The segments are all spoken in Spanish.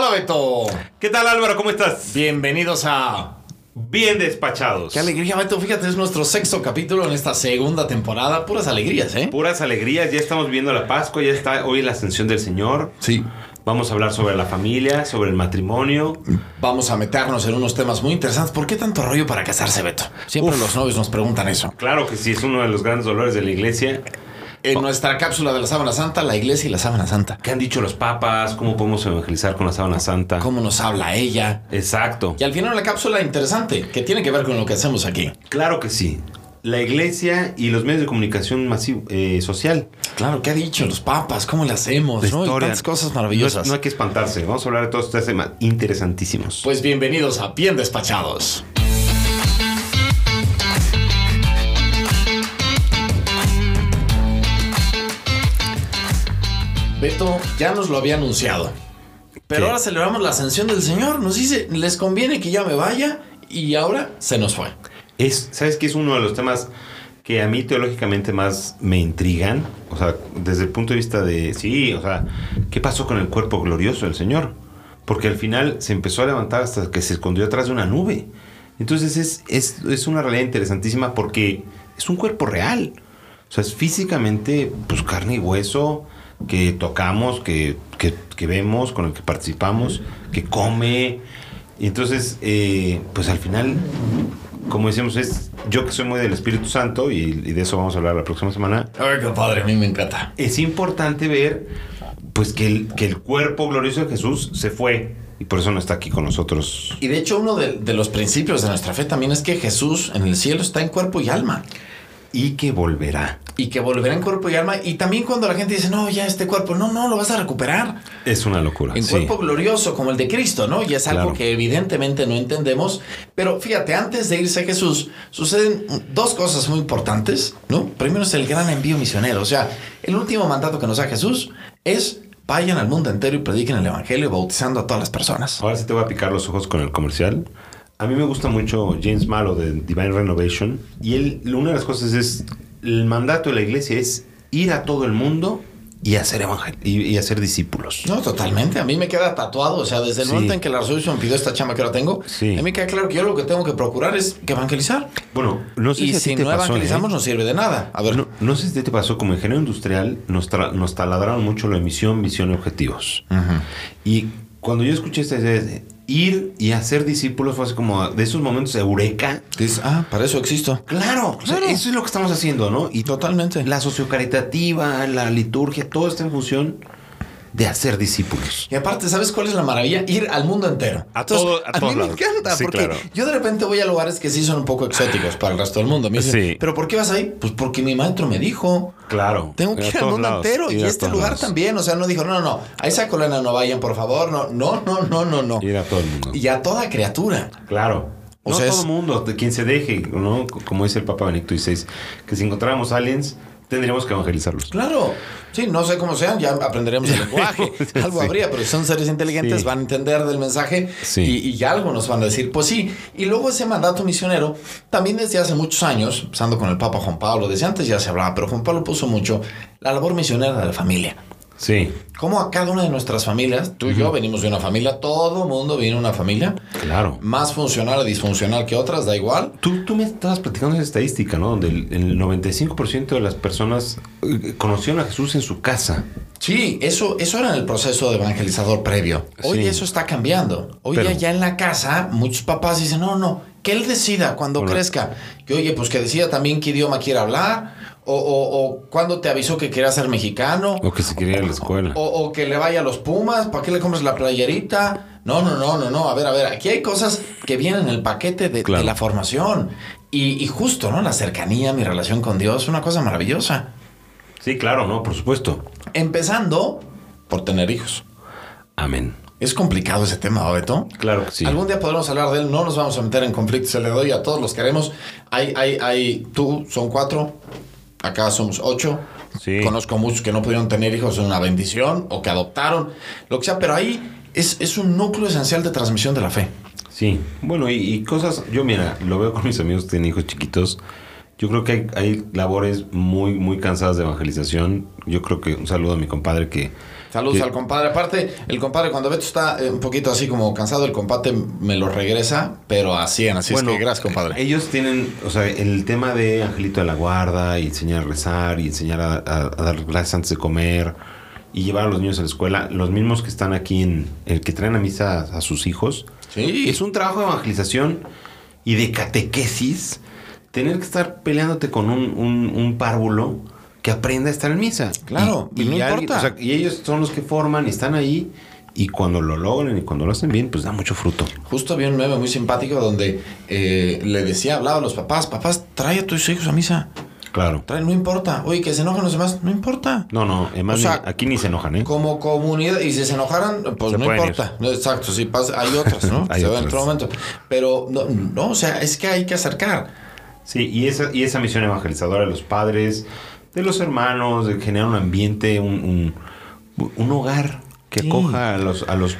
Hola Beto. ¿Qué tal Álvaro? ¿Cómo estás? Bienvenidos a... Bien despachados. Qué alegría, Beto. Fíjate, es nuestro sexto capítulo en esta segunda temporada. Puras alegrías, ¿eh? Puras alegrías. Ya estamos viendo la Pascua, ya está hoy la ascensión del Señor. Sí. Vamos a hablar sobre la familia, sobre el matrimonio. Vamos a meternos en unos temas muy interesantes. ¿Por qué tanto rollo para casarse, Beto? Siempre Uf. los novios nos preguntan eso. Claro que sí, es uno de los grandes dolores de la iglesia. En nuestra cápsula de la sábana santa, la iglesia y la sábana santa. ¿Qué han dicho los papas? ¿Cómo podemos evangelizar con la sábana santa? ¿Cómo nos habla ella? Exacto. Y al final la cápsula interesante, que tiene que ver con lo que hacemos aquí. Claro que sí. La iglesia y los medios de comunicación masivo, eh, social. Claro, ¿qué ha dicho los papas? ¿Cómo le hacemos? La ¿no? Y historia. tantas cosas No, maravillosas. es- no hay que espantarse. Vamos a hablar de todos estos temas interesantísimos. Pues bienvenidos a Bien Despachados. Beto ya nos lo había anunciado. Pero ¿Qué? ahora celebramos la ascensión del Señor. Nos dice, les conviene que ya me vaya y ahora se nos fue. Es, ¿Sabes qué es uno de los temas que a mí teológicamente más me intrigan? O sea, desde el punto de vista de, sí, o sea, ¿qué pasó con el cuerpo glorioso del Señor? Porque al final se empezó a levantar hasta que se escondió atrás de una nube. Entonces es, es, es una realidad interesantísima porque es un cuerpo real. O sea, es físicamente, pues carne y hueso que tocamos, que, que, que vemos, con el que participamos, que come. Y entonces, eh, pues al final, como decíamos, es yo que soy muy del Espíritu Santo, y, y de eso vamos a hablar la próxima semana, Ay, qué padre, a mí me encanta. es importante ver pues que el, que el cuerpo glorioso de Jesús se fue y por eso no está aquí con nosotros. Y de hecho uno de, de los principios de nuestra fe también es que Jesús en el cielo está en cuerpo y alma. Y que volverá. Y que volverá en cuerpo y alma. Y también cuando la gente dice, no, ya este cuerpo, no, no, lo vas a recuperar. Es una locura. En sí. cuerpo glorioso como el de Cristo, ¿no? Y es algo Claro. que evidentemente no entendemos. Pero fíjate, antes de irse Jesús, suceden dos cosas muy importantes, ¿no? Primero es el gran envío misionero. O sea, el último mandato que nos da Jesús es vayan al mundo entero y prediquen el evangelio bautizando a todas las personas. Ahora sí te voy a picar los ojos con el comercial. A mí me gusta mucho James Malo de Divine Renovation. Y él, una de las cosas es, el mandato de la iglesia es ir a todo el mundo y hacer evangel y, y hacer discípulos. No, totalmente. A mí me queda tatuado. O sea, desde el Sí. momento en que la resolución pidió esta chama que ahora tengo, Sí. a mí me queda claro que yo lo que tengo que procurar es que evangelizar. Bueno, no sé y si, a ti si te no pasó, evangelizamos, ¿eh? no sirve de nada. A ver, No, no sé si te pasó, como ingeniero industrial, nos, nos taladraron mucho la misión, visión y objetivos. Y cuando yo escuché esta idea de ir y hacer discípulos, fue así como de esos momentos de eureka. dices, ah, para eso existo. Claro, o sea, Claro. eso es lo que estamos haciendo, ¿no? Y Totalmente. la sociocaritativa, la liturgia, todo está en función de hacer discípulos. Y aparte, ¿sabes cuál es la maravilla? Ir al mundo entero. A todo- a a todos mí me encanta, Sí, porque claro. yo de repente voy a lugares que sí son un poco exóticos para el resto del mundo. Me dicen, Sí. ¿pero por qué vas ahí? Pues porque mi maestro me dijo. Claro. Tengo que ir al mundo entero. Y este lugar también. O sea, no dijo, no, no, no. A esa colena no vayan, por favor. No, no, no, no, no, no. Ir a todo el mundo. Y a toda criatura. Claro. O no sea, todo es- el mundo, de quien se deje, ¿no? Como dice el Papa Benedicto XVI, que si encontráramos aliens, tendríamos que evangelizarlos. Claro. Sí, no sé cómo sean, ya aprenderemos el lenguaje. Algo Sí. habría, pero si son seres inteligentes, Sí. van a entender del mensaje Sí. y, y ya algo nos van a decir. Pues sí. Y luego ese mandato misionero, también desde hace muchos años, empezando con el Papa Juan Pablo, desde antes ya se hablaba, pero Juan Pablo puso mucho la labor misionera de la familia. Sí, Como a cada una de nuestras familias, tú y yo venimos de una familia, todo mundo viene de una familia, claro. más funcional o disfuncional que otras, da igual. Tú, tú me estabas platicando esa estadística, ¿no? Donde el, el 95% de las personas eh, conocieron a Jesús en su casa. Sí, eso, eso era en el proceso de evangelizador previo. Hoy Sí. eso está cambiando. Hoy Pero- ya en la casa, muchos papás dicen, no, no, que él decida cuando crezca. Y oye, pues que decida también qué idioma quiere hablar, o, o, o cuándo te avisó que quería ser mexicano, O que se quería ir a la escuela. o, o que le vaya a los Pumas, ¿para qué le compras la playerita? No, no, no, no, no, a ver, a ver, aquí hay cosas que vienen en el paquete de, Claro. de la formación. Y, y justo, ¿no? La cercanía, mi relación con Dios, una cosa maravillosa. Sí, claro, ¿no? Por supuesto. Empezando por tener hijos. Amén. Es complicado ese tema, Beto. Claro que sí. Algún día podremos hablar de él, no nos vamos a meter en conflictos, se le doy a todos los que queremos. Hay, hay, hay, tú, son cuatro, acá somos ocho. Sí. Conozco muchos que no pudieron tener hijos, es una bendición, o que adoptaron, lo que sea, pero ahí es, es un núcleo esencial de transmisión de la fe. Sí, bueno, y, y cosas, yo mira, lo veo con mis amigos que tienen hijos chiquitos. Yo creo que hay, hay labores muy, muy cansadas de evangelización. Yo creo que un saludo a mi compadre que Saludos Que- al compadre. Aparte, el compadre, cuando Beto está eh, un poquito así como cansado, el compadre me lo regresa, pero a 100. Así es que gracias, compadre. Ellos tienen, o sea, el tema de Angelito de la Guarda y enseñar a rezar y enseñar a, a- a dar gracias antes de comer y llevar a los niños a la escuela, los mismos que están aquí en el que traen a misa a, a sus hijos. Sí. Es un trabajo de evangelización y de catequesis. Tener que estar peleándote con un, un, un párvulo que aprenda a estar en misa. Claro, y no importa. o sea, y ellos son los que forman y están ahí. Y cuando lo logran y cuando lo hacen bien, pues da mucho fruto. Justo vi un meme muy simpático donde eh, le decía, hablaba a los papás, papás, trae a tus hijos a misa. Claro. Trae, no importa. Oye, que se enojan los demás, no importa. No, no, además O sea, ni- aquí ni se enojan, ¿eh? Como comunidad, y si se enojaran, pues Se no importa. No, exacto, sí, pasa, hay otras, ¿no? Hay se ve en otras. otro momento. Pero no, no, o sea, es que hay que acercar. Sí, y esa, y esa misión evangelizadora de los padres, de los hermanos, de generar un ambiente, un, un, un hogar que Sí. acoja a los, a los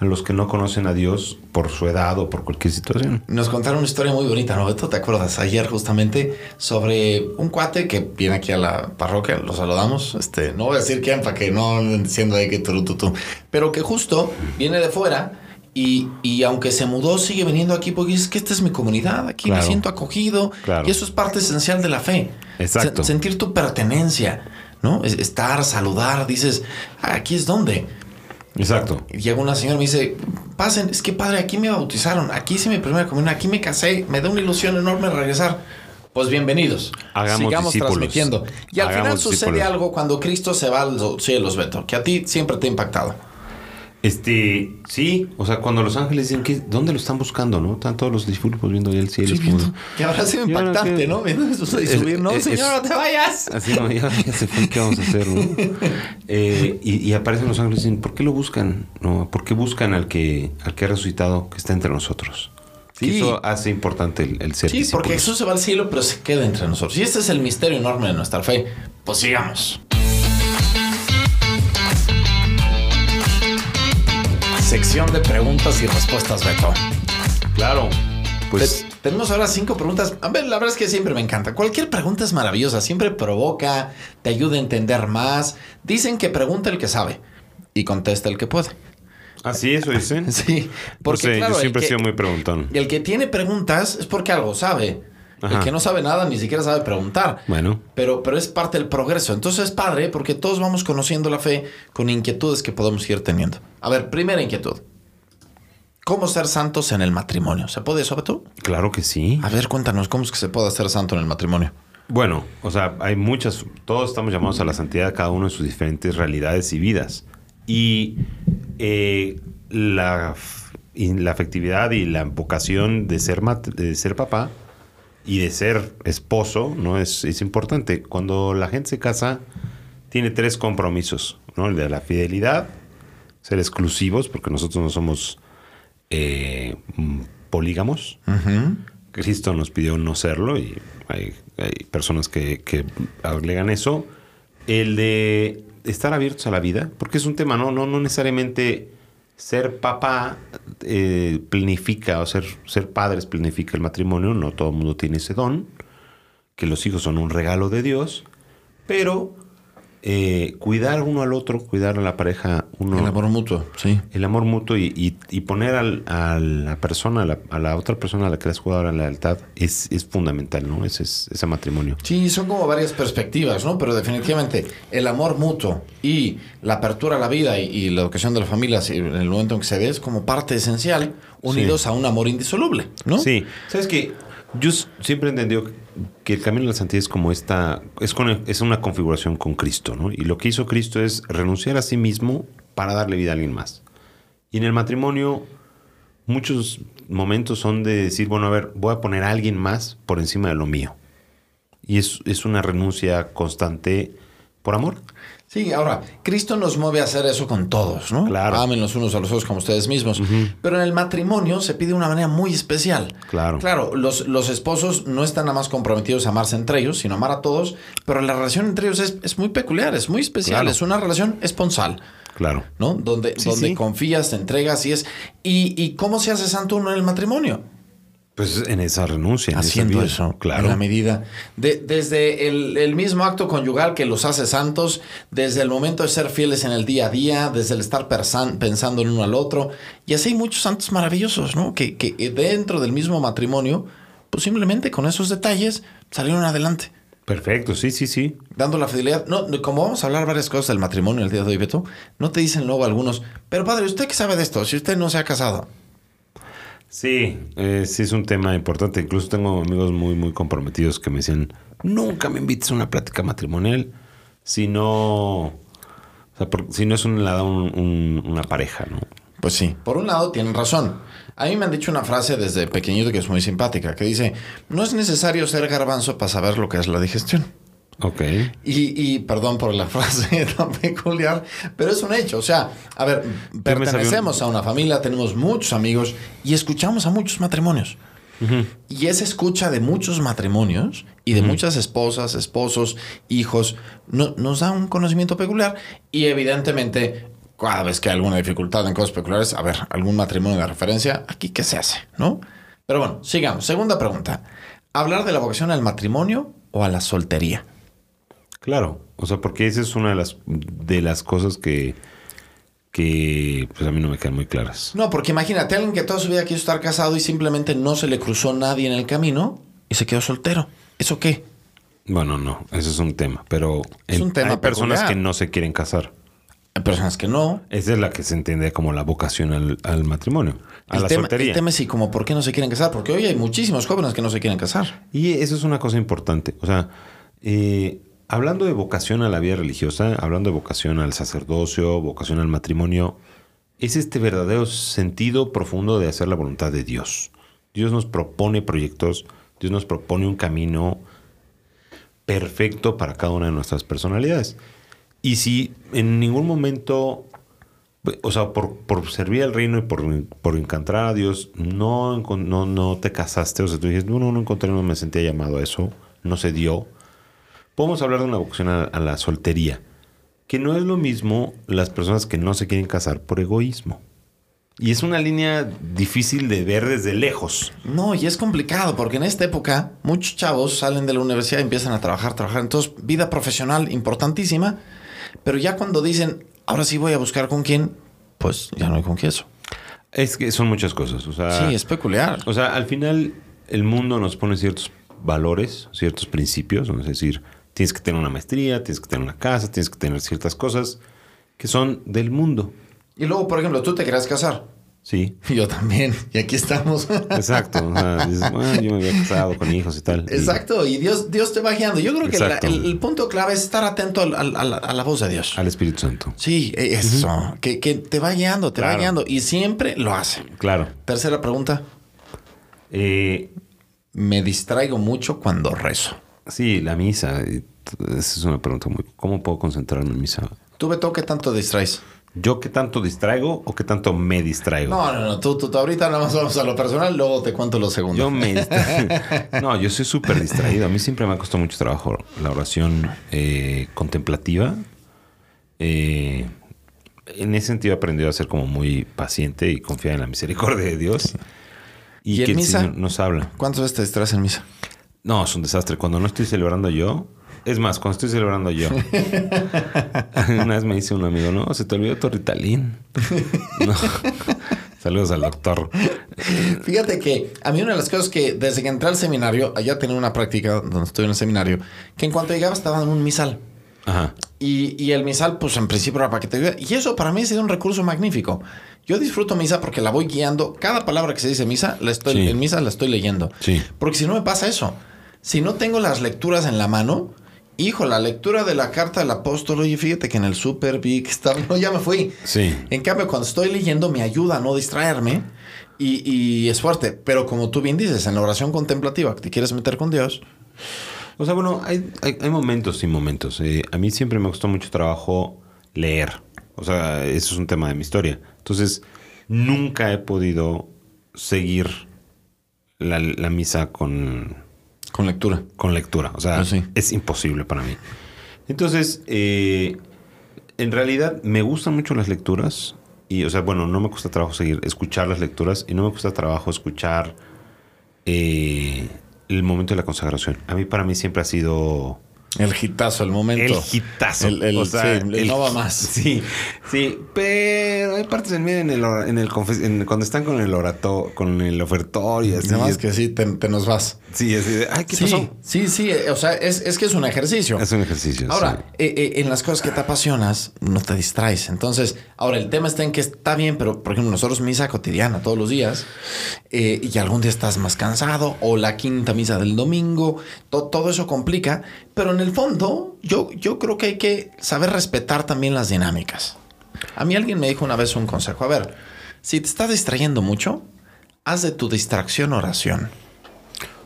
a los que no conocen a Dios por su edad o por cualquier situación. Nos contaron una historia muy bonita, ¿no? ¿Te acuerdas? Ayer justamente sobre un cuate que viene aquí a la parroquia, lo saludamos. Este, no voy a decir quién para que no diciendo ahí que tú, tú, tú. Pero que justo viene de fuera y, y aunque se mudó, sigue viniendo aquí porque es que esta es mi comunidad, aquí me siento acogido. Claro. Y eso es parte esencial de la fe. Exacto. Se- sentir tu pertenencia, ¿no? Es- Estar, saludar, dices, "Ah, aquí es donde. Exacto. Y llega una señora y me dice, pasen, es que padre, aquí me bautizaron, aquí hice mi primera comunión, aquí me casé, me da una ilusión enorme regresar. Pues bienvenidos. Hagamos Sigamos discípulos. transmitiendo. Y al final sucede discípulos. algo cuando Cristo se va a los cielos, Beto, que a ti siempre te ha impactado. Este, sí, o sea, cuando los ángeles dicen que dónde lo están buscando, ¿no? Están todos los discípulos viendo ahí el cielo. es como- Que habrá sido ¿Y ahora impactante, qué? ¿no? Viendo eso subir, no, es- señor, es- no te vayas. Así no, ya, ya se fue, ¿qué vamos a hacer? no? Eh, y, y aparecen los ángeles y dicen, ¿por qué lo buscan? No, ¿por qué buscan al que, al que ha resucitado, que está entre nosotros? Sí. Y eso hace importante el, el ser Sí, porque. Jesús se va al cielo, pero se queda entre nosotros. Y este es el misterio enorme de nuestra fe. Pues sigamos. Sección de preguntas y respuestas, Beto. Claro, pues Te- tenemos ahora cinco preguntas. A ver, la verdad es que siempre me encanta. Cualquier pregunta es maravillosa, siempre provoca, te ayuda a entender más. Dicen que pregunta el que sabe y contesta el que puede. así eso dicen. Sí, porque no sé, claro, yo siempre he sido muy preguntón. el que tiene preguntas es porque algo sabe. El Ajá. que no sabe nada ni siquiera sabe preguntar. Bueno, Pero, pero es parte del progreso. Entonces es padre porque todos vamos conociendo la fe con inquietudes que podemos ir teniendo. A ver, primera inquietud. ¿Cómo ser santos en el matrimonio? ¿Se puede eso, Beto? claro que sí. A ver, cuéntanos, ¿cómo es que se puede ser santo en el matrimonio? Bueno, o sea, hay muchas, todos estamos llamados a la santidad, cada uno en sus diferentes realidades y vidas. Y eh, la, la afectividad y la vocación de ser, mat- de ser papá y de ser esposo, ¿no? Es, es importante. Cuando la gente se casa, tiene tres compromisos, ¿no? El de la fidelidad, ser exclusivos, porque nosotros no somos eh, polígamos. Cristo nos pidió no serlo y hay, hay personas que, que alegan eso. El de estar abiertos a la vida, porque es un tema, no, no, no necesariamente ser papá eh, planifica o ser, ser padres planifica el matrimonio, no todo el mundo tiene ese don, que los hijos son un regalo de Dios, pero eh, cuidar uno al otro, cuidar a la pareja uno El amor mutuo, sí. el amor mutuo y, y- y poner al- a la persona, a la, a la otra persona a la que le has jugado la lealtad es, es fundamental, ¿no? Ese, es- ese matrimonio. Sí, son como varias perspectivas, ¿no? Pero definitivamente el amor mutuo y la apertura a la vida y, y la educación de la familia sí, en el momento en que se ve es como parte esencial, unidos a un amor indisoluble, ¿no? Sí, sabes que yo siempre he entendido que el camino de la santidad es como esta, es, con, es una configuración con Cristo, ¿no? Y lo que hizo Cristo es renunciar a sí mismo para darle vida a alguien más. Y en el matrimonio, muchos momentos son de decir, bueno, a ver, voy a poner a alguien más por encima de lo mío. Y es, es una renuncia constante por amor. Sí, ahora, Cristo nos mueve a hacer eso con todos, ¿no? Claro. Amen los unos a los otros como ustedes mismos. Pero en el matrimonio se pide de una manera muy especial. Claro. Claro, los, los esposos no están nada más comprometidos a amarse entre ellos, sino a amar a todos, pero la relación entre ellos es, es muy peculiar, es muy especial, Claro. es una relación esponsal. Claro. ¿no? Donde, Sí, donde sí. confías, te entregas y es. ¿Y, y cómo se hace santo uno en el matrimonio? Pues en esa renuncia. En haciendo esa vida. eso, Claro. en la medida. De- desde el, el mismo acto conyugal que los hace santos, desde el momento de ser fieles en el día a día, desde el estar persan- pensando en uno al otro. Y así hay muchos santos maravillosos, ¿no? Que, que dentro del mismo matrimonio, pues simplemente con esos detalles salieron adelante. Perfecto, sí, sí, sí. Dando la fidelidad. No, no, como vamos a hablar varias cosas del matrimonio el día de hoy, Beto, no te dicen luego algunos, pero padre, ¿usted qué sabe de esto? Si usted no se ha casado. Sí, eh, sí es un tema importante. Incluso tengo amigos muy, muy comprometidos que me dicen, nunca me invites a una plática matrimonial si no, o sea, por- si no es un, un- un- una pareja, ¿no? Pues sí, por un lado tienen razón. A mí me han dicho una frase desde pequeñito que es muy simpática, que dice, no es necesario ser garbanzo para saber lo que es la digestión. Ok. Y, y perdón por la frase tan peculiar, pero es un hecho. O sea, a ver, pertenecemos a una familia, tenemos muchos amigos y escuchamos a muchos matrimonios. Y esa escucha de muchos matrimonios y de muchas esposas, esposos, hijos, no- nos da un conocimiento peculiar y evidentemente cada vez que hay alguna dificultad en cosas peculiares, a ver, algún matrimonio de referencia, aquí qué se hace, ¿no? Pero bueno, sigamos. Segunda pregunta. ¿Hablar de la vocación al matrimonio o a la soltería? Claro, o sea, porque esa es una de las, de las cosas que, que pues a mí no me quedan muy claras. No, porque imagínate, alguien que toda su vida quiso estar casado y simplemente no se le cruzó nadie en el camino y se quedó soltero. ¿Eso qué? Bueno, no, ese es un tema, pero Es un tema hay personas peculiar. que no se quieren casar. Hay personas que no. Esa es la que se entiende como la vocación al, al matrimonio, a el, la tema, soltería. el tema es sí, como por qué no se quieren casar, porque hoy hay muchísimos jóvenes que no se quieren casar. Y eso es una cosa importante. O sea, eh, hablando de vocación a la vida religiosa, hablando de vocación al sacerdocio, vocación al matrimonio, es este verdadero sentido profundo de hacer la voluntad de Dios. Dios nos propone proyectos, Dios nos propone un camino perfecto para cada una de nuestras personalidades. Y si en ningún momento, o sea, por, por servir al reino y por, por encantar a Dios, no, no, no te casaste, o sea, tú dices, no, no, no encontré, no me sentía llamado a eso, no se dio. Podemos hablar de una vocación a, a la soltería, que no es lo mismo las personas que no se quieren casar por egoísmo. Y es una línea difícil de ver desde lejos. No, y es complicado, porque en esta época muchos chavos salen de la universidad y empiezan a trabajar, trabajar. Entonces, vida profesional importantísima, pero ya cuando dicen, ahora sí voy a buscar con quién, pues ya no hay con quién eso. Es que son muchas cosas. O sea, Sí, es peculiar. O sea, al final el mundo nos pone ciertos valores, ciertos principios, ¿no? es decir, tienes que tener una maestría, tienes que tener una casa, tienes que tener ciertas cosas que son del mundo. Y luego, por ejemplo, tú te querías casar. Sí, yo también. Y aquí estamos. exacto. O sea, dices, "Bueno, yo me había casado con hijos y tal. Exacto. Y Dios, Dios te va guiando. Yo creo que la- el, el punto clave es estar atento al- al- a la, a la voz de Dios. Al Espíritu Santo. Sí, e- eso. que, que te va guiando, te va Claro. guiando. Y siempre lo hace. Claro. Tercera pregunta. Eh, Me distraigo mucho cuando rezo. Sí, la misa. Esa es una pregunta muy... ¿Cómo puedo concentrarme en misa? ¿Tú, Beto, qué tanto distraes? ¿Yo qué tanto distraigo o qué tanto me distraigo? No, no, no. Tú, tú, tú ahorita nada más vamos a lo personal, luego te cuento lo segundo. Yo me distra- No, yo soy súper distraído. A mí siempre me ha costado mucho trabajo la oración eh, contemplativa. Eh, en ese sentido he aprendido a ser como muy paciente y confiar en la misericordia de Dios. Y, ¿Y en que el misa? Señor nos habla. ¿Cuántas veces te distraes en misa? No, es un desastre. Cuando no estoy celebrando yo... Es más, cuando estoy celebrando yo. Una vez me dice un amigo, no, se te olvidó tu Ritalin. No. Saludos al doctor. Fíjate que a mí una de las cosas que desde que entré al seminario, allá tenía una práctica donde estoy en el seminario, que en cuanto llegaba estaba en un misal. Ajá. Y, y el misal, pues en principio era para que te ayude. Y eso para mí ha sido un recurso magnífico. Yo disfruto misa porque la voy guiando. Cada palabra que se dice misa, la estoy, Sí. en misa la estoy leyendo. Sí. Porque si no me pasa eso. Si no tengo las lecturas en la mano, hijo, la lectura de la carta del apóstol, oye, fíjate que en el super que estaba, no, ya me fui. Sí. En cambio, cuando estoy leyendo me ayuda a no distraerme y, y es fuerte. Pero como tú bien dices, en la oración contemplativa, que te quieres meter con Dios, O sea, bueno, hay, hay, hay momentos y momentos. Eh, a mí siempre me costó mucho trabajo leer. O sea, eso es un tema de mi historia. Entonces, nunca he podido seguir la, la misa con, con lectura. con lectura. O sea, Ah, sí. es imposible para mí. Entonces, eh, en realidad me gustan mucho las lecturas. Y, o sea, bueno, no me cuesta trabajo seguir, escuchar las lecturas y no me cuesta trabajo escuchar eh, el momento de la consagración. A mí, para mí, siempre ha sido el hitazo, el momento. El hitazo. El, el, O sea, sí, el no va más. Sí, sí, pero hay partes en medio en el, en el en- cuando están con el orato, con el ofertorio, así. Nada más es- que sí, te, te nos vas. Sí, de, ay, ¿qué sí, pasó? sí, sí. eh, O sea, es, es que es un ejercicio. Es un ejercicio. Ahora, eh, eh, en las cosas que te apasionas, no te distraes. Entonces, ahora el tema está en que está bien, pero por ejemplo, nosotros misa cotidiana todos los días, eh, y algún día estás más cansado, o la quinta misa del domingo, to- todo eso complica, pero en el fondo, yo, yo creo que hay que saber respetar también las dinámicas. A mí alguien me dijo una vez un consejo, a ver, si te estás distrayendo mucho, haz de tu distracción oración.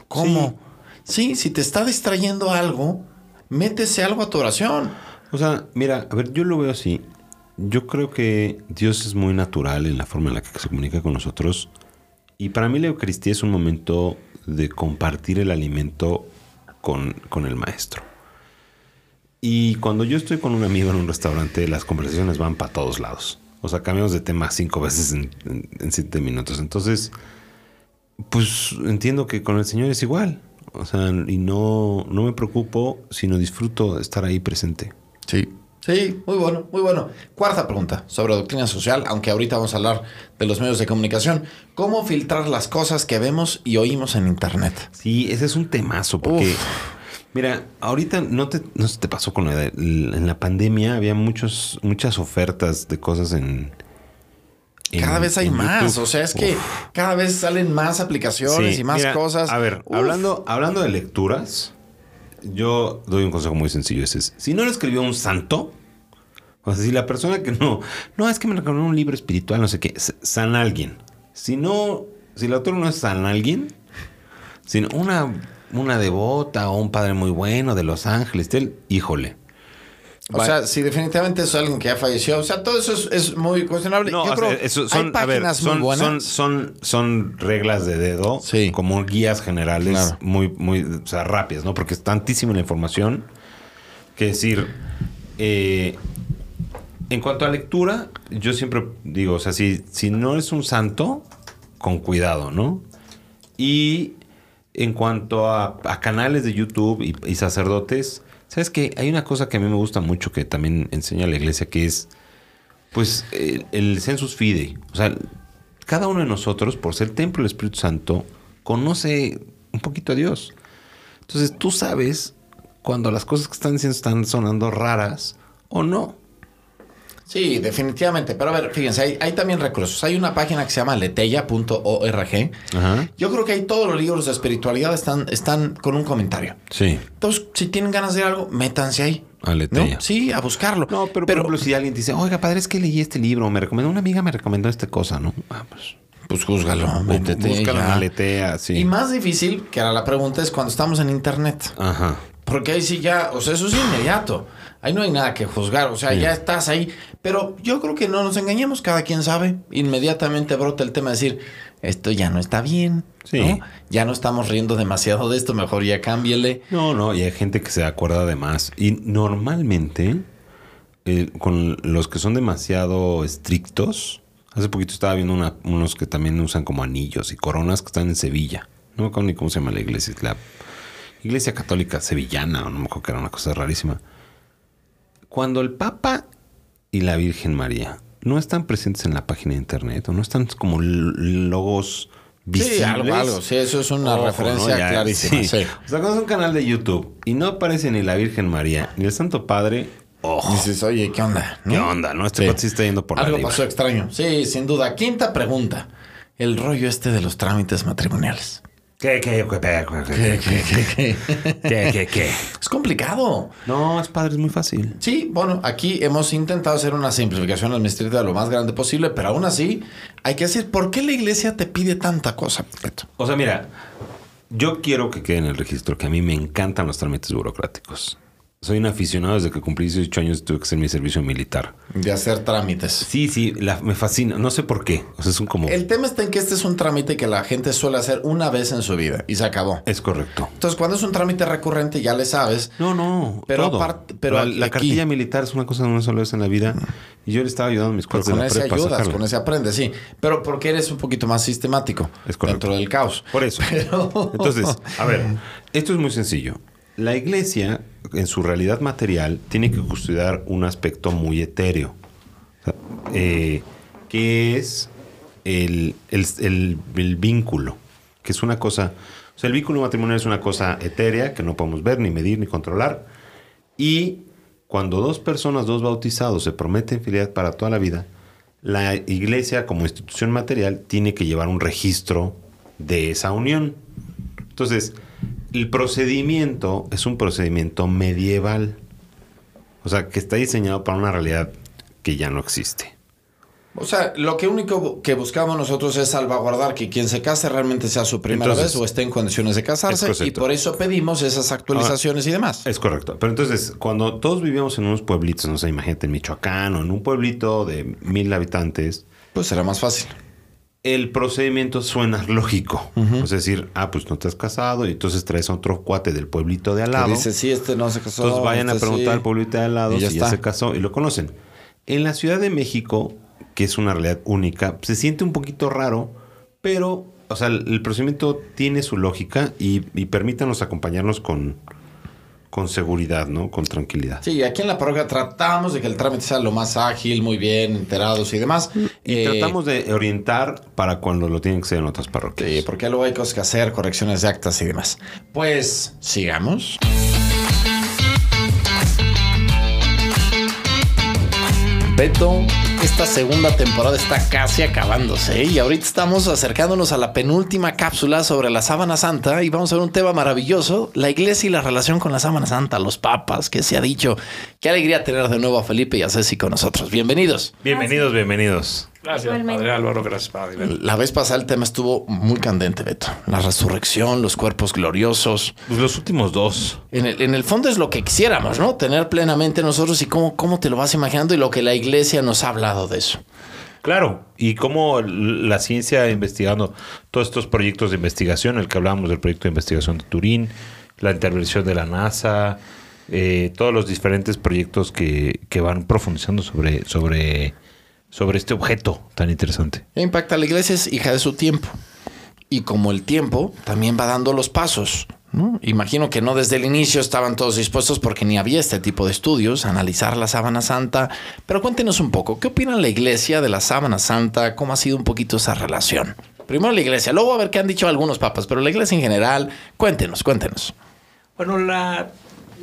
¿Cómo? Sí, si te está distrayendo algo, métese algo a tu oración. O sea, mira, a ver, yo lo veo así. Yo creo que Dios es muy natural en la forma en la que se comunica con nosotros. Y para mí la Eucaristía es un momento de compartir el alimento con, el maestro. Y cuando yo estoy con un amigo en un restaurante, las conversaciones van para todos lados. O sea, cambiamos de tema cinco veces en, en- siete minutos. Entonces, pues entiendo que con el Señor es igual. O sea, y no, no me preocupo, sino disfruto estar ahí presente. Sí. Sí, muy bueno, muy bueno. Cuarta pregunta sobre doctrina social, aunque ahorita vamos a hablar de los medios de comunicación. ¿Cómo filtrar las cosas que vemos y oímos en Internet? Sí, ese es un temazo porque, Uf. mira, ahorita no te, no se te pasó con la de- en la pandemia había muchos, muchas ofertas de cosas en... en- Cada vez hay más, YouTube. o sea, es que cada vez salen más aplicaciones Sí, y más mira, cosas. A ver, Uf. hablando, hablando de lecturas, yo doy un consejo muy sencillo. Ese es, si no lo escribió un santo, o sea, si la persona que no, no, es que me recomendó un libro espiritual, no sé qué, San alguien. Si no, si el autor no es San alguien, sino una, una devota o un padre muy bueno de Los Ángeles, del, híjole. O sea, si definitivamente es alguien que ya falleció, o sea, todo eso es, es muy cuestionable. No, Yo creo eso son, hay a ver, páginas son, muy buenas. son, son, son reglas de dedo, Sí. como guías generales Claro. muy, muy, o sea, rápidas, ¿no? Porque es tantísima la información que decir, eh, en cuanto a lectura, yo siempre digo, o sea, si, si no es un santo, con cuidado, ¿no? Y en cuanto a, a canales de YouTube y, y sacerdotes, ¿sabes qué? Hay una cosa que a mí me gusta mucho que también enseña la iglesia, que es, pues, el, sensus fidei. O sea, cada uno de nosotros, por ser templo del Espíritu Santo, conoce un poquito a Dios. Entonces tú sabes cuando las cosas que están diciendo están sonando raras o no. Sí, definitivamente. Pero a ver, fíjense, hay, hay también recursos. Hay una página que se llama leteya.org. Ajá. Yo creo que ahí todos los libros de espiritualidad están, están con un comentario. Sí. Entonces, si tienen ganas de algo, métanse ahí. A. Sí, a buscarlo. No, pero, por ejemplo, si alguien dice, oiga, padre, es que leí este libro, me recomendó, una amiga me recomendó esta cosa, ¿no? Ah, pues. pues júzgalo, métete Búscalo ya. en la letea, sí. Y más difícil, que era la pregunta, es cuando estamos en internet. Ajá. Porque ahí sí ya, o sea, eso es inmediato. Ahí no hay nada que juzgar, o sea, ya estás ahí. Pero yo creo que no nos engañemos, cada quien sabe. Inmediatamente brota el tema de decir, esto ya no está bien. Sí. ¿no? Ya no estamos riendo demasiado de esto, mejor ya cámbiele. No, no, y hay gente que se acuerda de más. Y normalmente, eh, con los que son demasiado estrictos, hace poquito estaba viendo una- unos que también usan como anillos y coronas que están en Sevilla. No me acuerdo ni cómo se llama la iglesia. es La iglesia católica sevillana, o no me acuerdo que era una cosa rarísima. Cuando el Papa y la Virgen María no están presentes en la página de internet o no están como logos visibles. Sí, algo, algo. Sí, eso es una Ojo, referencia ¿no? Ya, clarísima. sí. sí. O sea, cuando es un canal de YouTube y no aparece ni la Virgen María ni el Santo Padre, ojo. Dices, oye, ¿qué onda? ¿Qué onda? No, este Sí. sí está yendo por Algo pasó extraño. Sí, sin duda. Quinta pregunta. El rollo este de los trámites matrimoniales. ¿Qué, qué, qué, qué, qué, Es complicado. No, es padre, es muy fácil. Sí, bueno, aquí hemos intentado hacer una simplificación administrativa lo más grande posible, pero aún así hay que decir, ¿por qué la iglesia te pide tanta cosa? O sea, mira, yo quiero que quede en el registro que a mí me encantan los trámites burocráticos soy un aficionado desde que cumplí 18 años tuve que hacer mi servicio militar. De hacer trámites. Sí, sí, la- me fascina. No sé por qué. O sea, es un como... El tema está en que este es un trámite que la gente suele hacer una vez en su vida y se acabó. Es correcto. Entonces, cuando es un trámite recurrente, ya le sabes. No, no. Pero aparte- pero la, cartilla militar es una cosa de una sola vez en la vida. Y yo le estaba ayudando a mis Pues cuates de con ese ayudas, con ese aprendes, sí. Pero porque eres un poquito más sistemático Es correcto. dentro del caos. Por eso. Pero- Entonces, a ver, esto es muy sencillo. La iglesia, en su realidad material, tiene que custodiar un aspecto muy etéreo, eh, que es el, el- el- el vínculo, que es una cosa, o sea, el vínculo matrimonial es una cosa etérea que no podemos ver, ni medir, ni controlar, y cuando dos personas, dos bautizados, se prometen fidelidad para toda la vida, la iglesia como institución material tiene que llevar un registro de esa unión. Entonces, el procedimiento es un procedimiento medieval. O sea, que está diseñado para una realidad que ya no existe. O sea, lo que único que buscamos nosotros es salvaguardar que quien se case realmente sea su primera Entonces, vez o esté en condiciones de casarse y por eso pedimos esas actualizaciones y demás. Es correcto. Pero entonces, cuando todos vivíamos en unos pueblitos, no sé, imagínate en Michoacán o en un pueblito de mil habitantes, Pues será más fácil. El procedimiento suena lógico. Es decir, ah, pues no te has casado y entonces traes a otro cuate del pueblito de al lado. dice, sí, este no se casó. Entonces vayan a este preguntar sí". al pueblito de al lado Y ya si ya está. se casó y lo conocen. En la Ciudad de México, que es una realidad única, se siente un poquito raro, pero, o sea, el, el procedimiento tiene su lógica y, y permítanos acompañarnos con, con seguridad, ¿no? Con tranquilidad. Sí, aquí en la parroquia tratamos de que el trámite sea lo más ágil, muy bien, enterados y demás. Y Eh, tratamos de orientar para cuando lo tienen que ser en otras parroquias. Sí, porque luego hay cosas que hacer, correcciones de actas y demás. Pues, sigamos. Beto, esta segunda temporada está casi acabándose ¿eh? y ahorita estamos acercándonos a la penúltima cápsula sobre la sábana santa y vamos a ver un tema maravilloso, la iglesia y la relación con la sábana santa, los papas, qué se ha dicho. Qué alegría tener de nuevo a Felipe y a Ceci con nosotros. Bienvenidos. Bienvenidos, bienvenidos. Gracias, Igualmente. Padre Álvaro. Gracias, Padre. La vez pasada el tema estuvo muy candente, Beto. La resurrección, los cuerpos gloriosos. Pues los últimos dos. En el, en el fondo es lo que quisiéramos, ¿no? Tener plenamente nosotros y cómo, cómo te lo vas imaginando y lo que la iglesia nos ha hablado de eso. Claro, y cómo la ciencia investigando todos estos proyectos de investigación, el que hablábamos del proyecto de investigación de Turín, la intervención de la NASA, eh, todos los diferentes proyectos que, que van profundizando sobre, sobre, sobre este objeto tan interesante. E impacta a la iglesia es hija de su tiempo. Y como el tiempo también va dando los pasos. ¿no? Imagino que no desde el inicio estaban todos dispuestos porque ni había este tipo de estudios, analizar la sábana santa. Pero cuéntenos un poco, ¿qué opina la iglesia de la sábana santa? ¿Cómo ha sido un poquito esa relación? Primero la iglesia, luego a ver qué han dicho algunos papas, pero la iglesia en general, cuéntenos, cuéntenos. Bueno, la,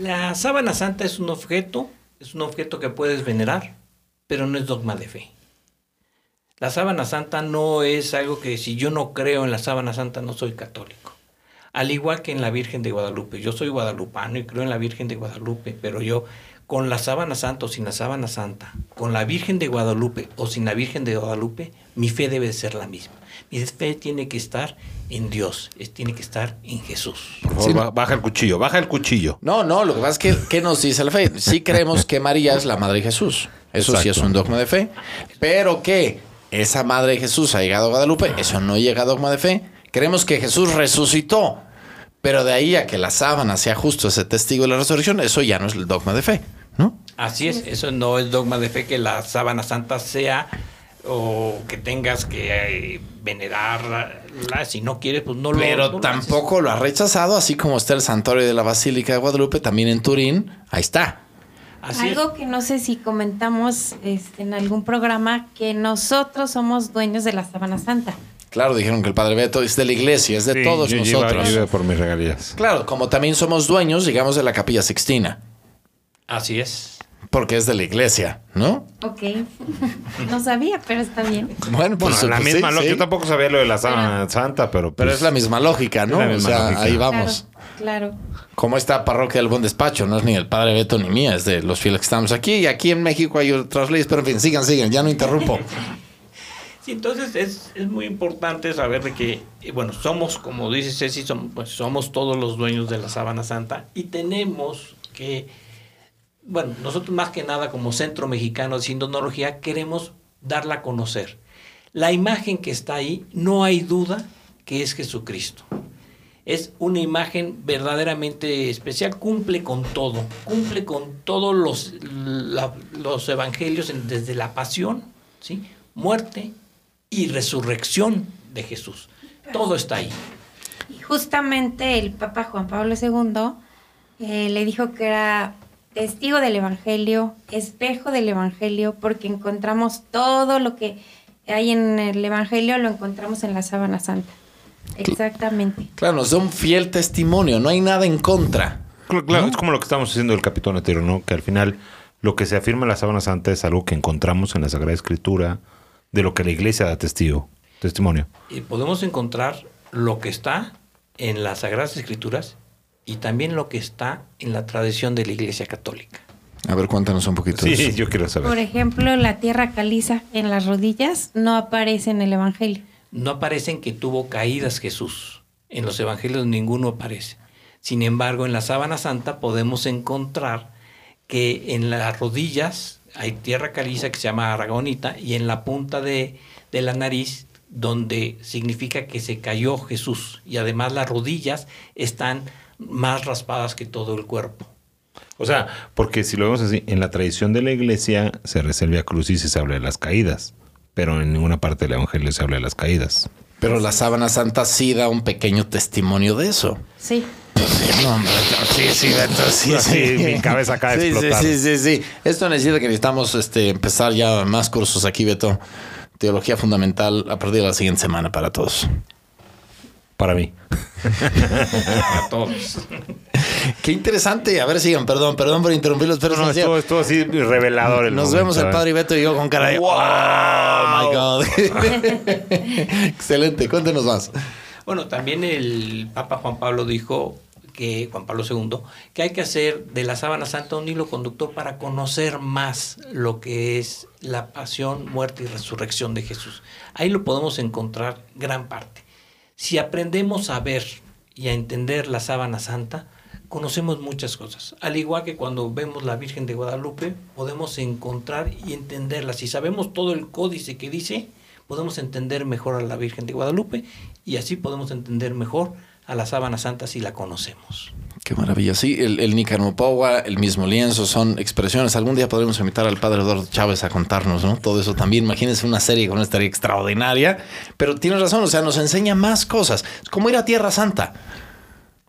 la sábana santa es un objeto, es un objeto que puedes venerar, pero no es dogma de fe. La sábana santa no es algo que si yo no creo en la sábana santa no soy católico. Al igual que en la Virgen de Guadalupe. Yo soy guadalupano y creo en la Virgen de Guadalupe, pero yo con la sábana santa o sin la sábana santa, con la Virgen de Guadalupe o sin la Virgen de Guadalupe, mi fe debe de ser la misma. Mi fe tiene que estar en Dios, es- tiene que estar en Jesús. Por favor, Sí. baja el cuchillo, baja el cuchillo. No, no, lo que pasa es que, ¿qué nos dice la fe? Sí creemos que María es la madre de Jesús. Eso sí es un dogma de fe. Pero que esa madre de Jesús ha llegado a Guadalupe, eso no llega a dogma de fe. Creemos que Jesús resucitó. Pero de ahí a que la sábana sea justo ese testigo de la resurrección, eso ya no es el dogma de fe, ¿no? Así es, eso no es dogma de fe que la sábana santa sea o que tengas que eh, venerarla. Si no quieres, pues no lo Pero no lo tampoco lo ha rechazado, así como está el santuario de la Basílica de Guadalupe, también en Turín, ahí está. Es. Algo que no sé si comentamos este, en algún programa, que nosotros somos dueños de la sábana santa. Claro, dijeron que el Padre Beto es de la iglesia, es de todos yo- nosotros. por mis regalías. Claro, como también somos dueños, digamos, de la Capilla Sixtina, Así es. Porque es de la iglesia, ¿no? Ok. no sabía, pero está bien. Bueno, Bueno, la pues misma sí, lógica. sí. Yo tampoco sabía lo de la sábana santa, pero. Pero pues, es la misma lógica, ¿no? O sea, lógica. ahí vamos. Claro, claro. Como esta parroquia del Buen Despacho, no es ni el Padre Beto ni mía, es de los fieles que estamos aquí. Y aquí en México hay otras leyes, pero en fin, sigan, sigan, ya no interrumpo. Sí, entonces es, es muy importante saber de que, eh, bueno, somos, como dice Ceci, somos, pues, somos todos los dueños de la sábana santa y tenemos que bueno, nosotros más que nada como Centro Mexicano de Sindonología queremos darla a conocer. La imagen que está ahí, no hay duda que es Jesucristo. Es una imagen verdaderamente especial, cumple con todo, cumple con todos los, la- los evangelios en- desde la pasión, ¿sí? muerte y resurrección de Jesús. Todo está ahí. Y justamente el Papa Juan Pablo II eh, le dijo que era testigo del Evangelio, espejo del Evangelio, porque encontramos todo lo que hay en el Evangelio, lo encontramos en la sábana santa. Exactamente. Claro, nos da un fiel testimonio, no hay nada en contra. Claro, claro, es como lo que estamos haciendo el capítulo anterior, ¿no? Que al final lo que se afirma en la sábana santa es algo que encontramos en la Sagrada Escritura, de lo que la iglesia da testigo, testimonio. Y podemos encontrar lo que está en las Sagradas Escrituras y también lo que está en la tradición de la Iglesia Católica. A ver, cuéntanos un poquito de Sí, eso. yo quiero saber. Por ejemplo, la tierra caliza en las rodillas no aparece en el Evangelio. No aparecen que tuvo caídas Jesús. En los evangelios ninguno aparece. Sin embargo, en la sábana santa podemos encontrar que en las rodillas hay tierra caliza que se llama aragonita y en la punta de, de la nariz donde significa que se cayó Jesús y además las rodillas están más raspadas que todo el cuerpo. O sea, porque si lo vemos así, en la tradición de la iglesia se reserva a crucis y se habla de las caídas, pero en ninguna parte del evangelio se habla de las caídas. Pero la sábana santa sí da un pequeño testimonio de eso. Sí. No, sí, sí, Beto, sí, Sí, mi cabeza acaba de Sí, explotar. Sí, sí, sí, sí. Esto necesita que necesitamos este, empezar ya más cursos aquí, Beto. Teología fundamental a partir de la siguiente semana para todos. Para mí. A todos. Qué interesante. A ver, sigan, perdón, perdón por interrumpirlos, pero No, no, estuvo, estuvo así revelador. el Nos momento, vemos el ¿eh? padre Beto y yo con cara de Wow. Oh my God. Excelente, cuéntenos más. Bueno, también el Papa Juan Pablo dijo que Juan Pablo II que hay que hacer de la sábana santa un hilo conductor para conocer más lo que es la pasión, muerte y resurrección de Jesús. Ahí lo podemos encontrar gran parte. Si aprendemos a ver y a entender la sábana santa, conocemos muchas cosas. Al igual que cuando vemos la Virgen de Guadalupe, podemos encontrar y entenderla. Si sabemos todo el códice que dice, podemos entender mejor a la Virgen de Guadalupe y así podemos entender mejor a la sábana santa si la conocemos. Qué maravilla. Sí, el, el el mismo lienzo, son expresiones. Algún día podremos invitar al padre Eduardo Chávez a contarnos, ¿no? Todo eso también. Imagínense una serie con una estaría extraordinaria. Pero tienes razón, o sea, nos enseña más cosas. Es como ir a Tierra Santa,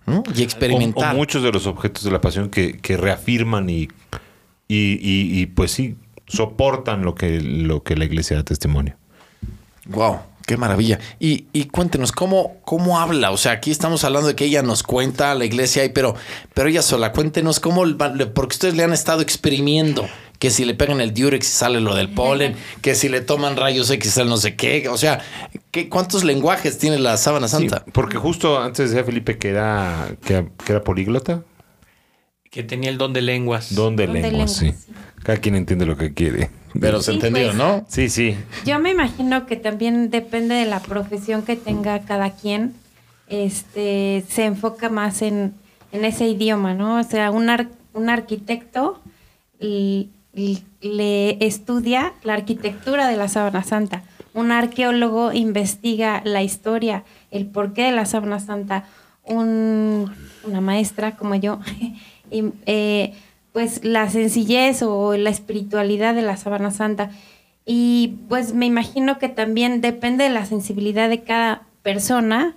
¿no? Y O, experimentar. o muchos de los objetos de la pasión que, que reafirman y, y, y- y, pues sí, soportan lo que, lo que la iglesia da testimonio. Wow, qué maravilla. Y, y cuéntenos, ¿cómo, ¿cómo habla? O sea, aquí estamos hablando de que ella nos cuenta la iglesia, y pero, pero ella sola, cuéntenos cómo, porque ustedes le han estado exprimiendo que si le pegan el diurex sale lo del polen, que si le toman rayos X sale no sé qué. O sea, ¿qué, ¿cuántos lenguajes tiene la sábana santa? Sí, porque justo antes decía Felipe que era, que, que era políglota. Que tenía el don de lenguas. Don de Don de lenguas, lenguas, sí. Cada quien entiende lo que quiere. Pero se Sí, entendió, pues. ¿no? Sí, sí. Yo me imagino que también depende de la profesión que tenga cada quien, este, se enfoca más en, en ese idioma, ¿no? O sea, un, ar- un arquitecto le estudia la arquitectura de la sábana santa. Un arqueólogo investiga la historia, el porqué de la sábana santa. Un- una maestra como yo, y, eh, pues la sencillez o la espiritualidad de la sábana santa. Y pues me imagino que también depende de la sensibilidad de cada persona.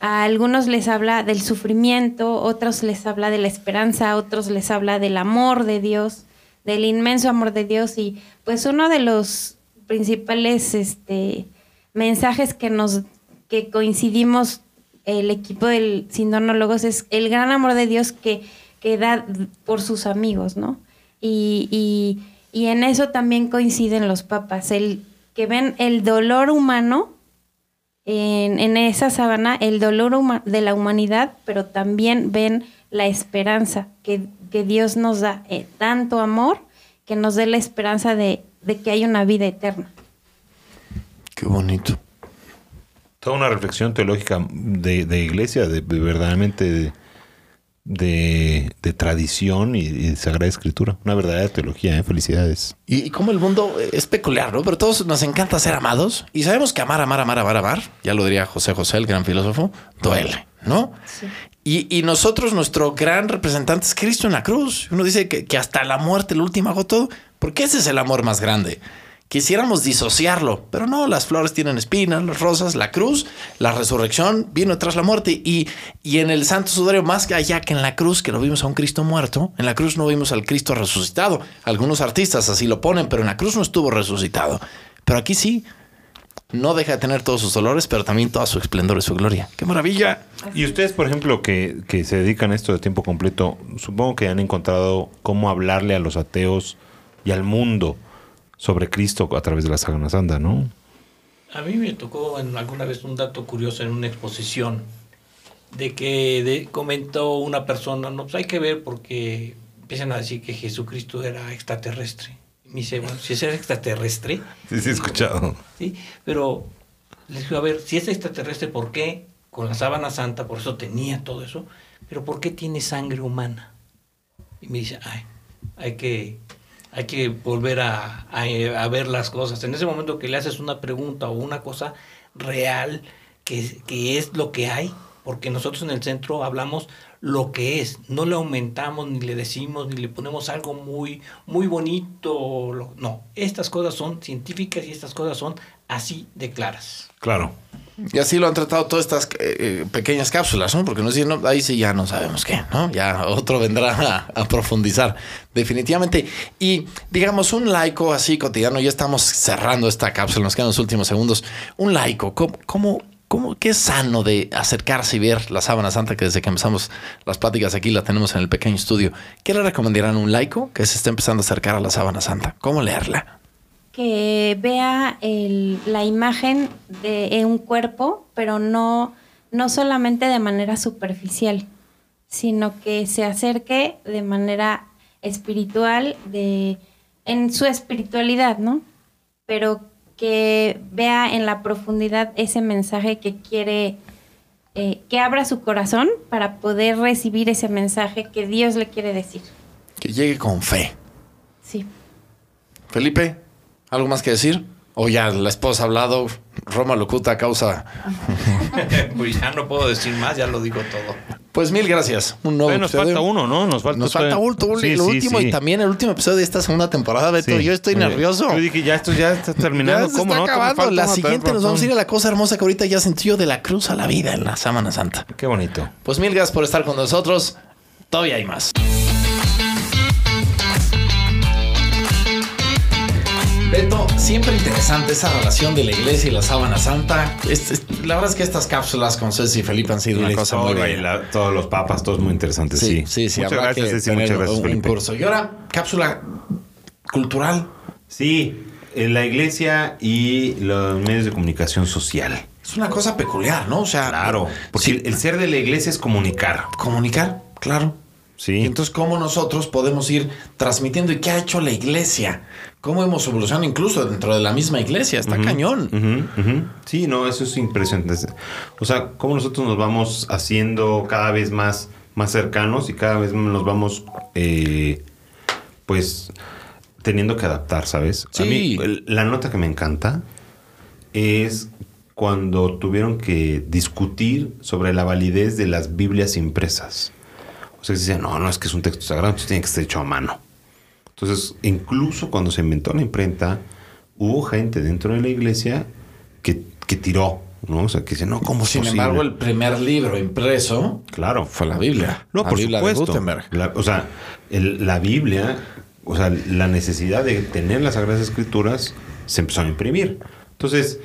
A algunos les habla del sufrimiento, otros les habla de la esperanza, otros les habla del amor de Dios, del inmenso amor de Dios. Y pues uno de los principales este, mensajes que nos que coincidimos el equipo del Sindonólogos es el gran amor de Dios que, que da por sus amigos, ¿no? Y, y- y en eso también coinciden los papas, el que ven el dolor humano en, en esa sábana, el dolor huma- de la humanidad, pero también ven la esperanza que, que Dios nos da, eh, tanto amor que nos dé la esperanza de, de que hay una vida eterna. Qué bonito. Toda una reflexión teológica de, de iglesia, de, de verdaderamente de, de, de tradición y, y de Sagrada Escritura. Una verdadera teología, ¿eh? Felicidades. Y, y como el mundo es peculiar, ¿no? Pero todos nos encanta ser amados y sabemos que amar, amar, amar, amar, amar, ya lo diría José José, el gran filósofo, duele, ¿no? Y, y nosotros, nuestro gran representante es Cristo en la cruz. Uno dice que, que hasta la muerte, el último hago todo, porque ese es el amor más grande. Quisiéramos disociarlo, pero no, las flores tienen espinas, las rosas, la cruz, la resurrección vino tras la muerte y, y en el Santo Sudario, más que allá que en la cruz, que lo vimos a un Cristo muerto, en la cruz no vimos al Cristo resucitado. Algunos artistas así lo ponen, pero en la cruz no estuvo resucitado. Pero aquí sí, no deja de tener todos sus dolores, pero también toda su esplendor y su gloria. ¡Qué maravilla! Y ustedes, por ejemplo, que, que se dedican a esto de tiempo completo, supongo que han encontrado cómo hablarle a los ateos y al mundo sobre Cristo a través de la Sábana Santa, ¿no? A mí me tocó en alguna vez un dato curioso en una exposición de que de- comentó una persona, no, pues hay que ver porque empiezan a decir que Jesucristo era extraterrestre. Me dice, bueno, si es extraterrestre, Sí, sí, he escuchado. ¿sí? Pero les digo, a ver, si es extraterrestre, ¿por qué con la sábana santa, por eso tenía todo eso, pero ¿por qué tiene sangre humana? Y me dice, ay, hay que, hay que volver a, a- ver las cosas. En ese momento que le haces una pregunta o una cosa real, que, que es lo que hay, porque nosotros en el centro hablamos lo que es, no le aumentamos, ni le decimos, ni le ponemos algo muy, muy bonito. no, estas cosas son científicas y estas cosas son así de claras. Claro. Y así lo han tratado todas estas eh, eh, pequeñas cápsulas, ¿no? Porque no, sí, no, ahí sí ya no sabemos qué, ¿no? Ya otro vendrá a, a profundizar, definitivamente. Y digamos, un laico así cotidiano, ya estamos cerrando esta cápsula, nos quedan los últimos segundos. Un laico, ¿cómo, cómo, cómo- qué es sano de acercarse y ver la sábana santa que desde que empezamos las pláticas aquí la tenemos en el pequeño estudio? ¿Qué le recomendarían a un laico que se está empezando a acercar a la sábana santa? ¿Cómo leerla? Que vea el- la imagen de un cuerpo, pero no, no solamente de manera superficial, sino que se acerque de manera espiritual, de, en su espiritualidad, ¿no? Pero que vea en la profundidad ese mensaje que quiere, eh, que abra su corazón para poder recibir ese mensaje que Dios le quiere decir. Que llegue con fe. Sí. Felipe, ¿algo más que decir? O ya la esposa ha hablado, Roma locuta causa. pues ya no puedo decir más, ya lo digo todo. Pues mil gracias. Un nuevo nos episodio. falta uno, ¿no? Nos falta, Nos falta ulto, Sí, lo sí, último sí. y también el último episodio de esta segunda temporada, Beto. Sí. Yo estoy Oye, nervioso. Yo dije, ya esto ya está terminando. Ya se ¿Cómo está no? Acabando. falta La siguiente nos vamos a ir a la cosa hermosa que ahorita ya sentió de la cruz a la vida en la Sábana Santa. Qué bonito. Pues mil gracias por estar con nosotros. Todavía hay más. Beto, siempre interesante esa relación de la iglesia y la sábana santa. Es- es- la verdad es que estas cápsulas con Ceci y Felipe han sido una cosa muy la- todos los papas, todos muy interesantes. Sí, Sí, sí, sí. Muchas gracias, Ceci. Muchas gracias, un, un Felipe. curso. Y ahora, cápsula cultural. Sí, en la iglesia y los medios de comunicación social. Es una cosa peculiar, ¿no? O sea, Claro, porque sí, el, el ser de la iglesia es comunicar. comunicar, claro. Y entonces, ¿cómo nosotros podemos ir transmitiendo? ¿Y qué ha hecho la iglesia? ¿Cómo hemos evolucionado incluso dentro de la misma iglesia? Está cañón. Sí, no, eso es impresionante. O sea, cómo nosotros nos vamos haciendo cada vez más, más cercanos y cada vez nos vamos, eh, pues, teniendo que adaptar, ¿sabes? A Sí. mí, el- la nota que me encanta es cuando tuvieron que discutir sobre la validez de las Biblias impresas. O sea, decían, no, no, es que es un texto sagrado, entonces tiene que estar hecho a mano. Entonces, incluso cuando se inventó la imprenta, hubo gente dentro de la iglesia que, que tiró, ¿no? O sea, que dice, no, ¿cómo Sin posible? embargo, el primer libro impreso Claro. fue la Biblia. No, la por Biblia supuesto. de Gutenberg. La- o sea, el- la Biblia, o sea, la necesidad de tener las Sagradas Escrituras se empezó a imprimir. Entonces,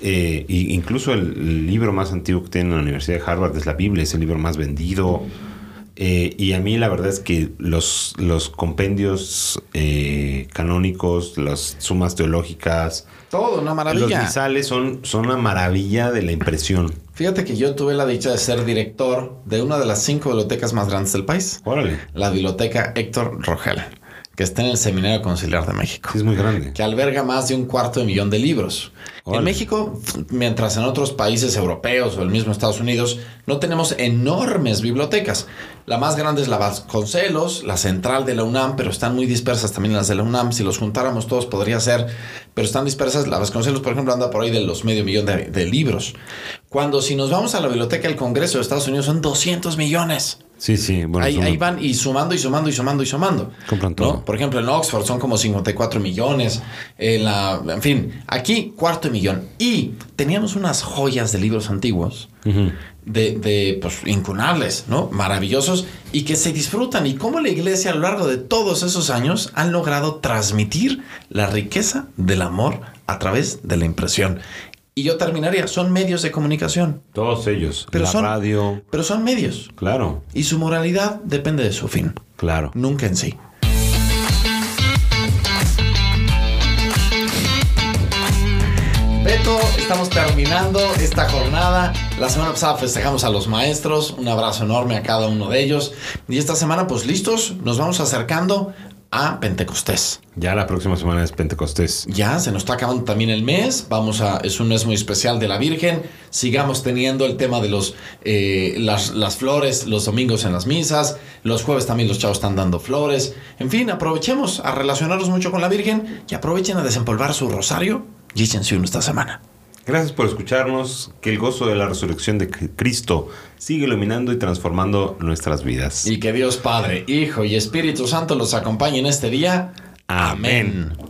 eh, incluso el, el libro más antiguo que tiene la Universidad de Harvard es la Biblia, es el libro más vendido. Eh, y a mí la verdad es que los, los compendios eh, canónicos, las sumas teológicas, Todo, una los maravilla. misales son, son una maravilla de la impresión. Fíjate que yo tuve la dicha de ser director de una de las cinco bibliotecas más grandes del país. Órale. la biblioteca Héctor Rogel, que está en el Seminario Conciliar de México. Sí, es muy grande. que alberga más de un cuarto de millón de libros. En México, mientras en otros países europeos o el mismo Estados Unidos, no tenemos enormes bibliotecas. La más grande es la Vasconcelos, la central de la UNAM, pero están muy dispersas también las de la UNAM. Si los juntáramos todos podría ser, pero están dispersas. La Vasconcelos, por ejemplo, anda por ahí de los medio millón de, de libros. Cuando si nos vamos a la biblioteca del Congreso de Estados Unidos son 200 millones. Sí, sí. Bueno, ahí, van y sumando y sumando y sumando y sumando. Compran ¿no? todo. Por ejemplo, en Oxford son como 54 millones. En, la, en fin, aquí cuarto millón. Y teníamos unas joyas de libros antiguos. De, de, pues, incunables, ¿no? Maravillosos y que se disfrutan. Y cómo la iglesia a lo largo de todos esos años han logrado transmitir la riqueza del amor a través de la impresión. Y yo terminaría, son medios de comunicación, Todos ellos. Pero la son- radio. pero son medios. Claro, Y su moralidad depende de su fin, claro. nunca en sí. Beto, estamos terminando esta jornada. La semana pasada festejamos a los maestros. Un abrazo enorme a cada uno de ellos. Y esta semana, pues listos, nos vamos acercando a Pentecostés. Ya la próxima semana es Pentecostés. Ya se nos está acabando también el mes. Vamos a, es un mes muy especial de la Virgen. Sigamos teniendo el tema de los eh, las, las flores los domingos en las misas. Los jueves también los chavos están dando flores. En fin, aprovechemos a relacionarnos mucho con la Virgen y aprovechen a desempolvar su rosario y échense uno esta semana. Gracias por escucharnos. Que el gozo de la resurrección de Cristo siga iluminando y transformando nuestras vidas. Y que Dios Padre, Hijo y Espíritu Santo los acompañe en este día. Amén. Amén.